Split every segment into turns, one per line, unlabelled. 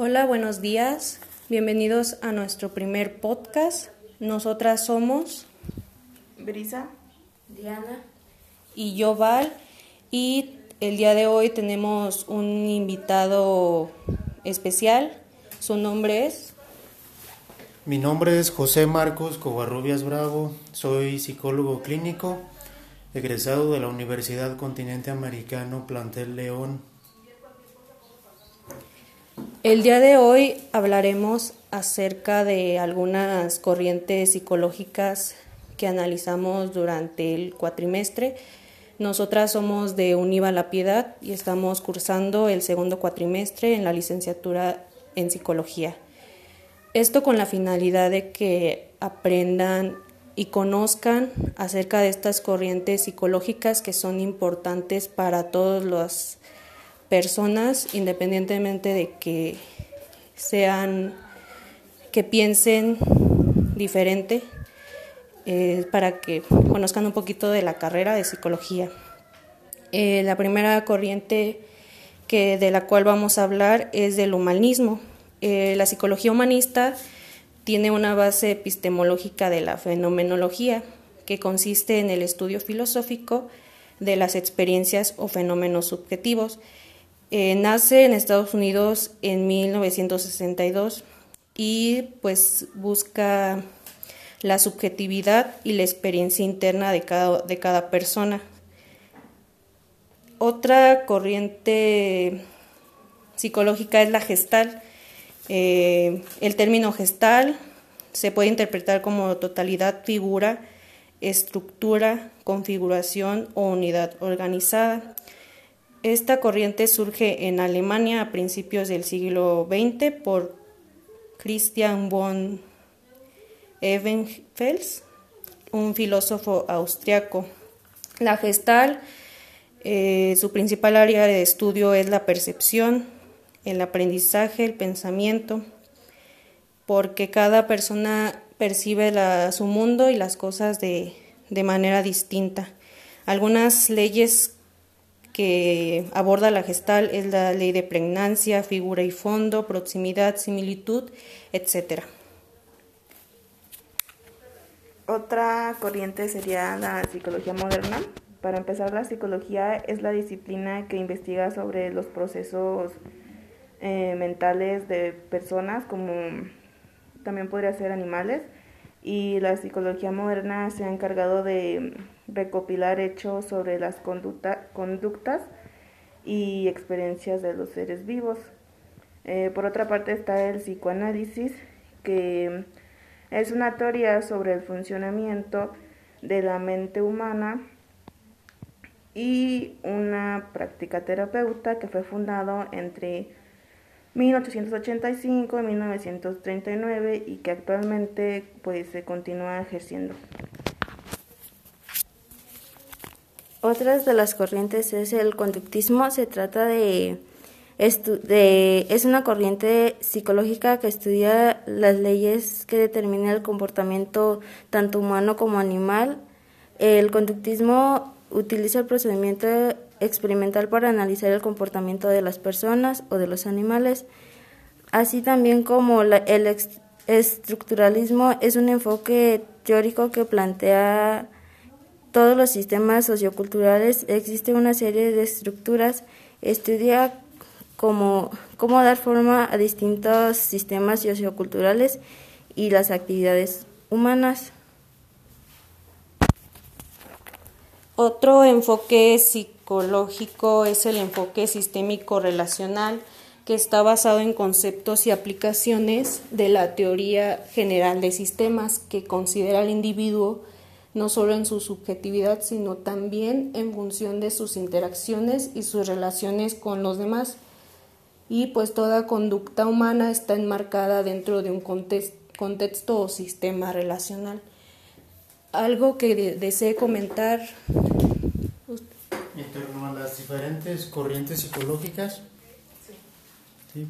Hola, buenos días. Bienvenidos a nuestro primer podcast. Nosotras somos
Brisa,
Diana
y yo Val y el día de hoy tenemos un invitado especial. Su nombre es
Mi nombre es José Marcos Covarrubias Bravo, soy psicólogo clínico, egresado de la Universidad Continente Americano Plantel León.
El día de hoy hablaremos acerca de algunas corrientes psicológicas que analizamos durante el cuatrimestre. Nosotras somos de Univa La Piedad y estamos cursando el segundo cuatrimestre en la licenciatura en psicología. Esto con la finalidad de que aprendan y conozcan acerca de estas corrientes psicológicas que son importantes para todas las personas, independientemente de que sean, que piensen diferente, eh, para que conozcan un poquito de la carrera de psicología. Eh, la primera corriente que, de la cual vamos a hablar es del humanismo. Eh, la psicología humanista tiene una base epistemológica de la fenomenología, que consiste en el estudio filosófico de las experiencias o fenómenos subjetivos. Eh, nace en Estados Unidos en 1962 y pues busca la subjetividad y la experiencia interna de cada, de cada persona. Otra corriente psicológica es la gestal. Eh, el término gestal se puede interpretar como totalidad, figura, estructura, configuración o unidad organizada. Esta corriente surge en Alemania a principios del siglo XX por Christian von Ebenfels, un filósofo austriaco. La gestal, eh, su principal área de estudio es la percepción, el aprendizaje, el pensamiento, porque cada persona percibe su mundo y las cosas de, de manera distinta. Algunas leyes que aborda la gestal es la ley de pregnancia, figura y fondo, proximidad, similitud, etc.
Otra corriente sería la psicología moderna. Para empezar, la psicología es la disciplina que investiga sobre los procesos eh, mentales de personas, como también podría ser animales, y la psicología moderna se ha encargado de recopilar hechos sobre las conducta, conductas y experiencias de los seres vivos. Eh, por otra parte está el psicoanálisis, que es una teoría sobre el funcionamiento de la mente humana y una práctica terapeuta que fue fundado entre 1885 y 1939 y que actualmente pues se continúa ejerciendo.
Otras de las corrientes es el conductismo, se trata de es una corriente psicológica que estudia las leyes que determinan el comportamiento tanto humano como animal. El conductismo utiliza el procedimiento experimental para analizar el comportamiento de las personas o de los animales, así también como el estructuralismo es un enfoque teórico que plantea todos los sistemas socioculturales. Existe una serie de estructuras, estudia cómo, cómo dar forma a distintos sistemas socioculturales y las actividades humanas.
Otro enfoque psicológico es el enfoque sistémico relacional, que está basado en conceptos y aplicaciones de la teoría general de sistemas, que considera al individuo no solo en su subjetividad, sino también en función de sus interacciones y sus relaciones con los demás y pues toda conducta humana está enmarcada dentro de un contexto, o sistema relacional. Algo que desee comentar.
Las diferentes corrientes psicológicas. Sí.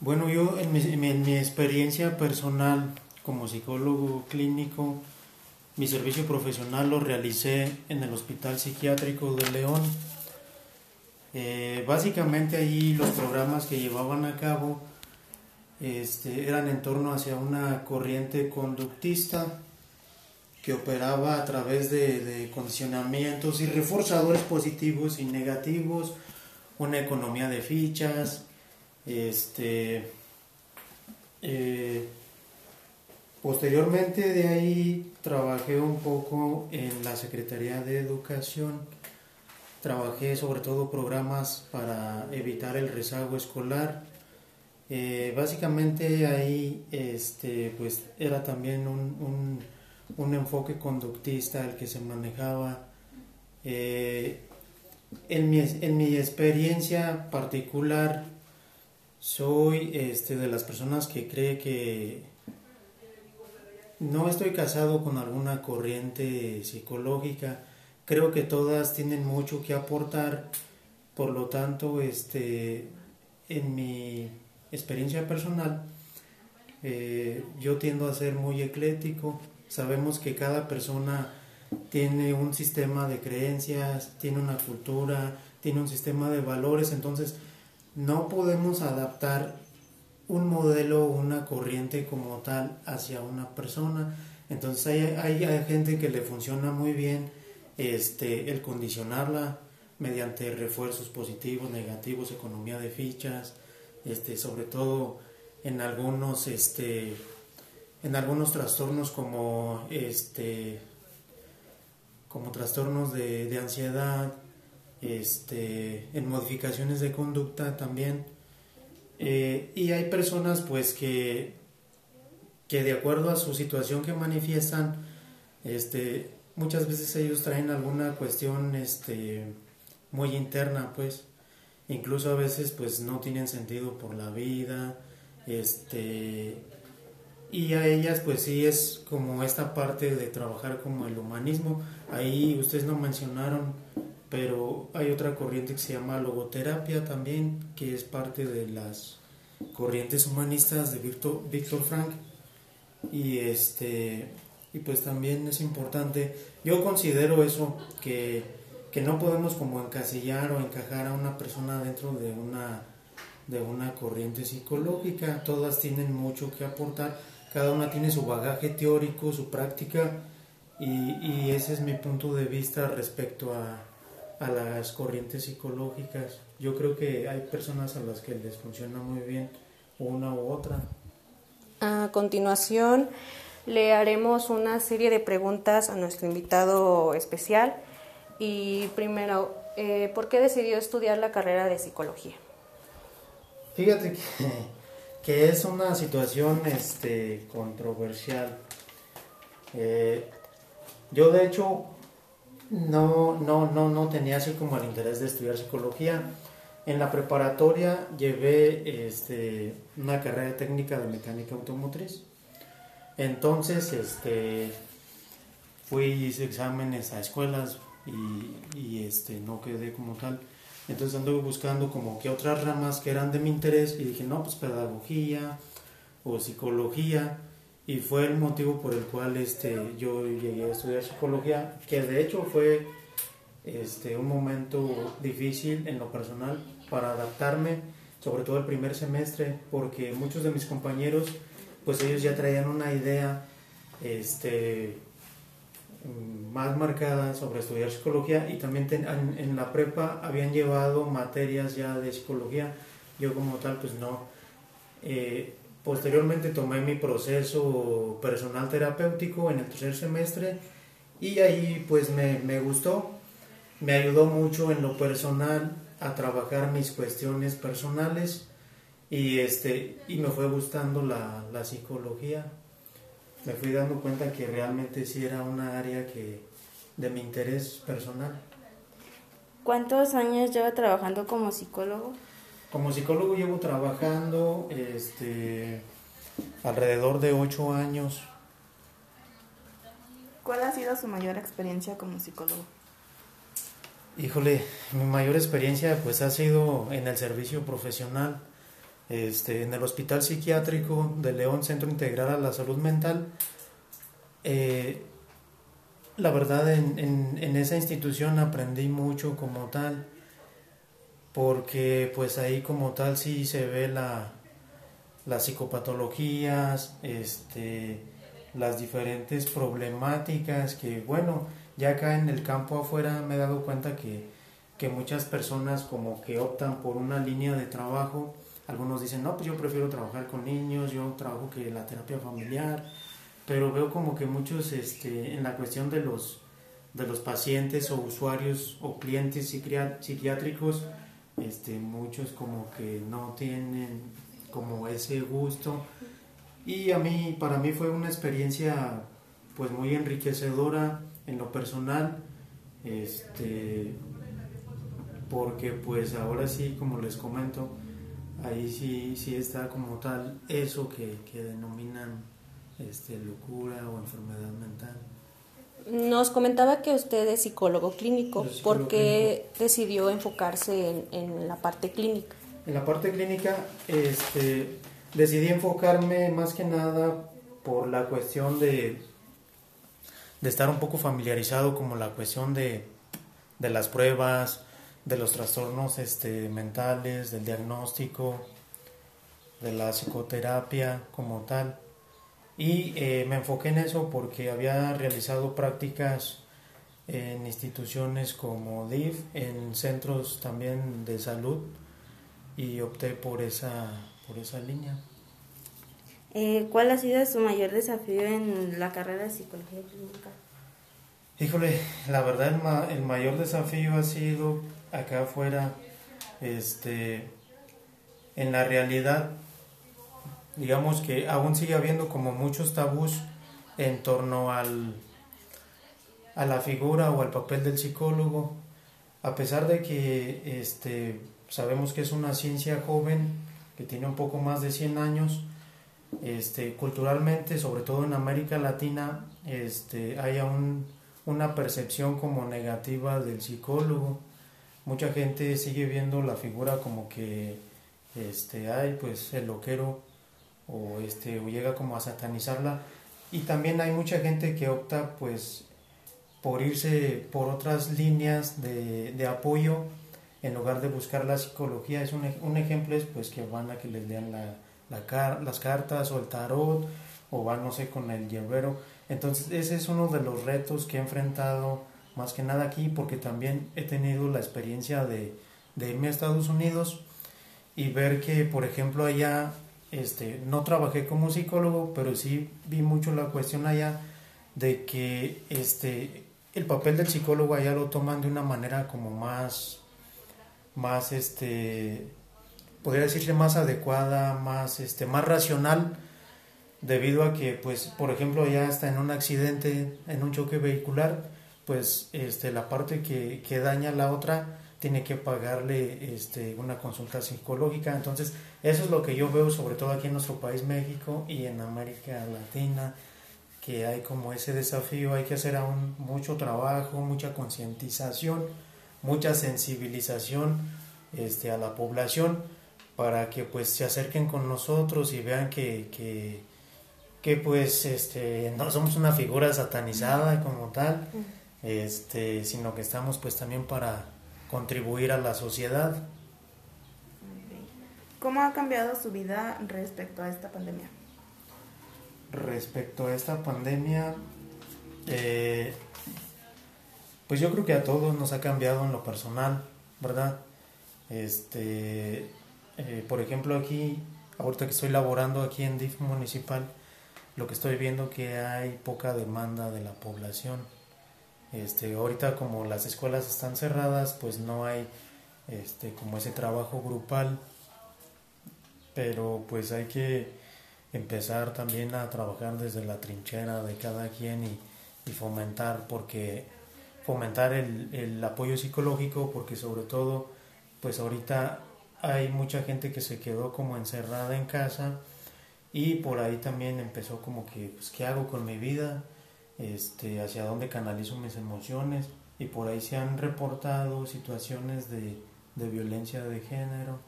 Bueno, yo en mi, en mi experiencia personal como psicólogo clínico, mi servicio profesional lo realicé en el Hospital Psiquiátrico de León Eh, básicamente ahí los programas que llevaban a cabo este, eran en torno hacia una corriente conductista que operaba a través de, condicionamientos y reforzadores positivos y negativos, una economía de fichas, este, eh, posteriormente de ahí trabajé un poco en la Secretaría de Educación, trabajé sobre todo programas para evitar el rezago escolar, eh, básicamente ahí este, pues era también un, enfoque conductista el que se manejaba. Eh, en, mi, en, mi, experiencia particular soy este, de las personas que cree que no estoy casado con alguna corriente psicológica. Creo que todas tienen mucho que aportar. Por lo tanto, este, en mi experiencia personal, eh, yo tiendo a ser muy eclético. Sabemos que cada persona tiene un sistema de creencias, tiene una cultura, tiene un sistema de valores, entonces no podemos adaptar un modelo, una corriente como tal hacia una persona. Entonces hay, hay, gente que le funciona muy bien este, el condicionarla mediante refuerzos positivos, negativos, economía de fichas, este, sobre todo en algunos, este, en algunos trastornos como, este, como trastornos de, ansiedad, este, en modificaciones de conducta también. Eh, y hay personas pues que, que de acuerdo a su situación que manifiestan, este, muchas veces ellos traen alguna cuestión este, muy interna pues incluso a veces pues no tienen sentido por la vida, este, y a ellas pues sí es como esta parte de trabajar como el humanismo, ahí ustedes no mencionaron, pero hay otra corriente que se llama logoterapia también, que es parte de las corrientes humanistas de Víctor, Víctor Frank, y este, y pues también es importante, yo considero eso, que que no podemos como encasillar o encajar a una persona dentro de una de una corriente psicológica, todas tienen mucho que aportar, cada una tiene su bagaje teórico, su práctica y, ese es mi punto de vista respecto a, a, las corrientes psicológicas. Yo creo que hay personas a las que les funciona muy bien una u otra.
A continuación le haremos una serie de preguntas a nuestro invitado especial y primero, eh, ¿por qué decidió estudiar la carrera de psicología?
Fíjate que, es una situación este, controversial. Eh, yo de hecho no, no, no, no tenía así como el interés de estudiar psicología. En la preparatoria llevé este, una carrera técnica de mecánica automotriz. Entonces, este, fui hice exámenes a escuelas y, este, no quedé como tal. Entonces anduve buscando como que otras ramas que eran de mi interés y dije, no, pues pedagogía o psicología. Y fue el motivo por el cual este, yo llegué a estudiar psicología, que de hecho fue este, un momento difícil en lo personal para adaptarme, sobre todo el primer semestre, porque muchos de mis compañeros, pues ellos ya traían una idea este, más marcada sobre estudiar psicología y también en, la prepa habían llevado materias ya de psicología, yo como tal pues no. Eh, posteriormente tomé mi proceso personal terapéutico en el tercer semestre y ahí pues me, me gustó, me ayudó mucho en lo personal a trabajar mis cuestiones personales y, este, y me fue gustando la, la psicología me fui dando cuenta que realmente sí era una área que de mi interés personal.
¿Cuántos años lleva trabajando como psicólogo?
Como psicólogo llevo trabajando este, alrededor de ocho años.
¿Cuál ha sido su mayor experiencia como psicólogo?
Híjole, mi mayor experiencia pues ha sido en el servicio profesional este, en el Hospital Psiquiátrico de León, Centro Integral a la Salud Mental. Eh, la verdad, en, esa institución aprendí mucho como tal. porque pues ahí como tal sí se ve la, las psicopatologías, este, las diferentes problemáticas que, bueno, ya acá en el campo afuera me he dado cuenta que, que muchas personas como que optan por una línea de trabajo, algunos dicen, no, pues yo prefiero trabajar con niños, yo trabajo que la terapia familiar, pero veo como que muchos este, en la cuestión de los, de los pacientes o usuarios o clientes psiquiátricos, este, muchos como que no tienen como ese gusto. Y a mí para mí fue una experiencia pues muy enriquecedora en lo personal este porque pues ahora sí como les comento ahí sí sí está como tal eso que, que denominan este locura o enfermedad mental
nos comentaba que usted es psicólogo clínico. ¿Por qué decidió enfocarse en, la parte clínica?
En la parte clínica este, decidí enfocarme más que nada por la cuestión de, de estar un poco familiarizado como la cuestión de, de las pruebas, de los trastornos este, mentales, del diagnóstico, de la psicoterapia como tal. Y eh, me enfoqué en eso porque había realizado prácticas en instituciones como DIF, en centros también de salud y opté por esa, por esa línea.
Eh, ¿Cuál ha sido su mayor desafío en la carrera de psicología clínica?
Híjole, la verdad el, el mayor desafío ha sido acá afuera, este, en la realidad digamos que aún sigue habiendo como muchos tabús en torno al, a la figura o al papel del psicólogo, a pesar de que este, sabemos que es una ciencia joven, que tiene un poco más de 100 años, este, culturalmente, sobre todo en América Latina, este, hay aún una percepción como negativa del psicólogo. Mucha gente sigue viendo la figura como que, este, hay pues el loquero o, este, o llega como a satanizarla. Y también hay mucha gente que opta pues por irse por otras líneas de, de apoyo en lugar de buscar la psicología. Es un, un, ejemplo es pues que van a que les lean la, la las cartas o el tarot o van no sé con el hierbero. Entonces ese es uno de los retos que he enfrentado más que nada aquí porque también he tenido la experiencia de, de irme a Estados Unidos y ver que por ejemplo allá este, no trabajé como psicólogo, pero sí vi mucho la cuestión allá de que este, el papel del psicólogo allá lo toman de una manera como más, más, este, podría decirse más adecuada, más, este, más racional, debido a que, pues, por ejemplo, ya está en un accidente, en un choque vehicular, pues, este, la parte que, que daña a la otra, tiene que pagarle este, una consulta psicológica. Entonces, eso es lo que yo veo sobre todo aquí en nuestro país, México, y en América Latina, que hay como ese desafío, hay que hacer aún mucho trabajo, mucha concientización, mucha sensibilización este, a la población para que pues se acerquen con nosotros y vean que, que, que pues este, no somos una figura satanizada como tal, este, sino que estamos pues también para contribuir a la sociedad.
¿Cómo ha cambiado su vida respecto a esta pandemia?
Respecto a esta pandemia, eh, pues yo creo que a todos nos ha cambiado en lo personal, ¿verdad? Este, eh, por ejemplo, aquí, ahorita que estoy laborando aquí en DIF municipal, lo que estoy viendo que hay poca demanda de la población este, ahorita como las escuelas están cerradas, pues no hay este, como ese trabajo grupal, pero pues hay que empezar también a trabajar desde la trinchera de cada quien y, fomentar, porque fomentar el, el apoyo psicológico, porque sobre todo, pues ahorita hay mucha gente que se quedó como encerrada en casa y por ahí también empezó como que, pues, ¿qué hago con mi vida? Este, hacia dónde canalizo mis emociones y por ahí se han reportado situaciones de, de violencia de género.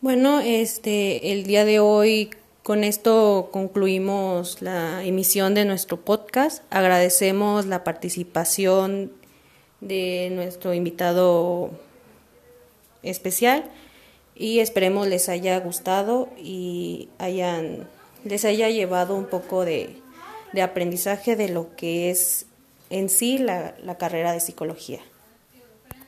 Bueno, este, el día de hoy con esto concluimos la emisión de nuestro podcast. Agradecemos la participación de nuestro invitado especial y esperemos les haya gustado y hayan les haya llevado un poco de, de aprendizaje de lo que es en sí la, la carrera de psicología.